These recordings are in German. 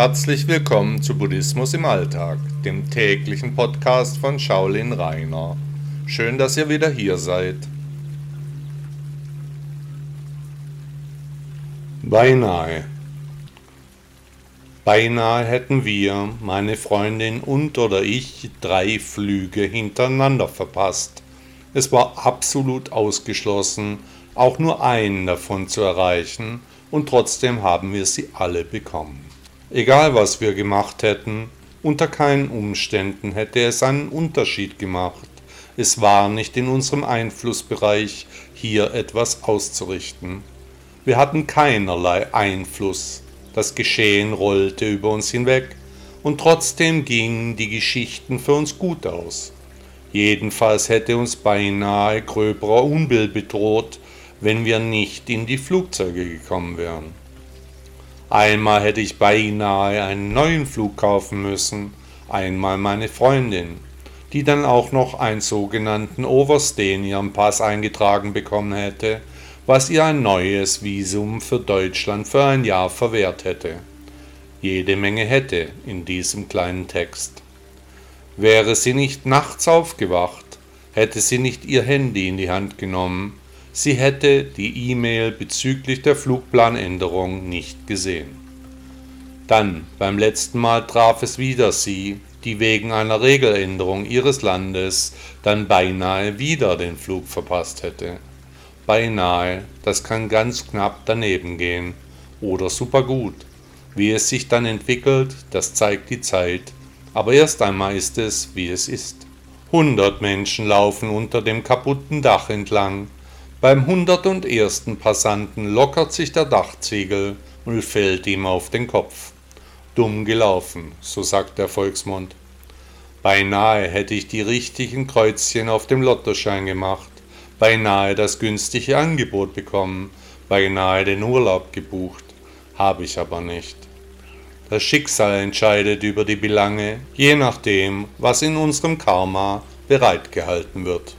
Herzlich willkommen zu Buddhismus im Alltag, dem täglichen Podcast von Shaolin Rainer. Schön, dass ihr wieder hier seid. Beinahe. Beinahe hätten wir, meine Freundin und oder ich, drei Flüge hintereinander verpasst. Es war absolut ausgeschlossen, auch nur einen davon zu erreichen, und trotzdem haben wir sie alle bekommen. Egal was wir gemacht hätten, unter keinen Umständen hätte es einen Unterschied gemacht. Es war nicht in unserem Einflussbereich, hier etwas auszurichten. Wir hatten keinerlei Einfluss. Das Geschehen rollte über uns hinweg, und trotzdem gingen die Geschichten für uns gut aus. Jedenfalls hätte uns beinahe gröberer Unbill bedroht, wenn wir nicht in die Flugzeuge gekommen wären. Einmal hätte ich beinahe einen neuen Flug kaufen müssen, einmal meine Freundin, die dann auch noch einen sogenannten Overstay in ihrem Pass eingetragen bekommen hätte, was ihr ein neues Visum für Deutschland für ein Jahr verwehrt hätte. Jede Menge hätte in diesem kleinen Text. Wäre sie nicht nachts aufgewacht, hätte sie nicht ihr Handy in die Hand genommen, sie hätte die E-Mail bezüglich der Flugplanänderung nicht gesehen. Dann, beim letzten Mal traf es wieder sie, die wegen einer Regeländerung ihres Landes dann beinahe wieder den Flug verpasst hätte. Beinahe, das kann ganz knapp daneben gehen oder super gut. Wie es sich dann entwickelt, das zeigt die Zeit, aber erst einmal ist es, wie es ist. Hundert Menschen laufen unter dem kaputten Dach entlang, beim hundertundersten Passanten lockert sich der Dachziegel und fällt ihm auf den Kopf. Dumm gelaufen, so sagt der Volksmund. Beinahe hätte ich die richtigen Kreuzchen auf dem Lottoschein gemacht, beinahe das günstige Angebot bekommen, beinahe den Urlaub gebucht, habe ich aber nicht. Das Schicksal entscheidet über die Belange, je nachdem, was in unserem Karma bereitgehalten wird.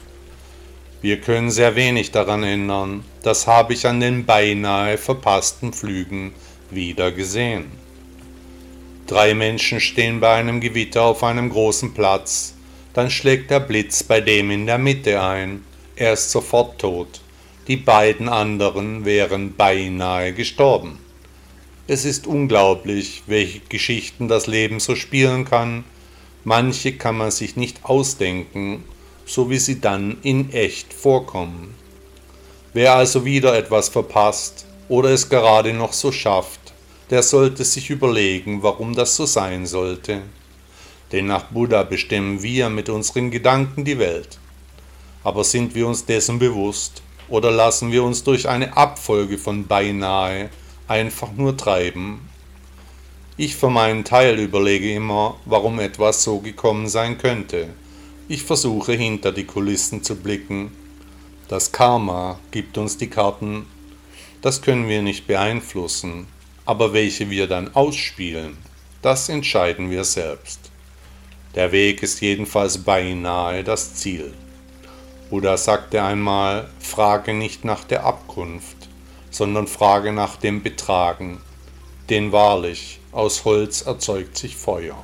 Wir können sehr wenig daran ändern, das habe ich an den beinahe verpassten Flügen wieder gesehen. Drei Menschen stehen bei einem Gewitter auf einem großen Platz, dann schlägt der Blitz bei dem in der Mitte ein, er ist sofort tot, die beiden anderen wären beinahe gestorben. Es ist unglaublich, welche Geschichten das Leben so spielen kann, manche kann man sich nicht ausdenken so wie sie dann in echt vorkommen. Wer also wieder etwas verpasst oder es gerade noch so schafft, der sollte sich überlegen, warum das so sein sollte. Denn nach Buddha bestimmen wir mit unseren Gedanken die Welt. Aber sind wir uns dessen bewusst oder lassen wir uns durch eine Abfolge von beinahe einfach nur treiben? Ich für meinen Teil überlege immer, warum etwas so gekommen sein könnte ich versuche hinter die Kulissen zu blicken. Das Karma gibt uns die Karten. Das können wir nicht beeinflussen, aber welche wir dann ausspielen, das entscheiden wir selbst. Der Weg ist jedenfalls beinahe das Ziel. Buddha sagte einmal, frage nicht nach der Abkunft, sondern frage nach dem Betragen, denn wahrlich, aus Holz erzeugt sich Feuer.